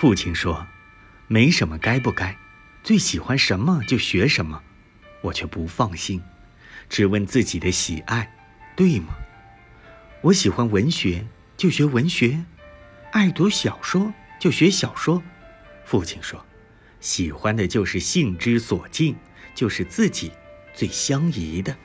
父亲说：“没什么该不该，最喜欢什么就学什么。”我却不放心，只问自己的喜爱，对吗？我喜欢文学，就学文学；爱读小说，就学小说。父亲说：“喜欢的就是性之所近，就是自己最相宜的。”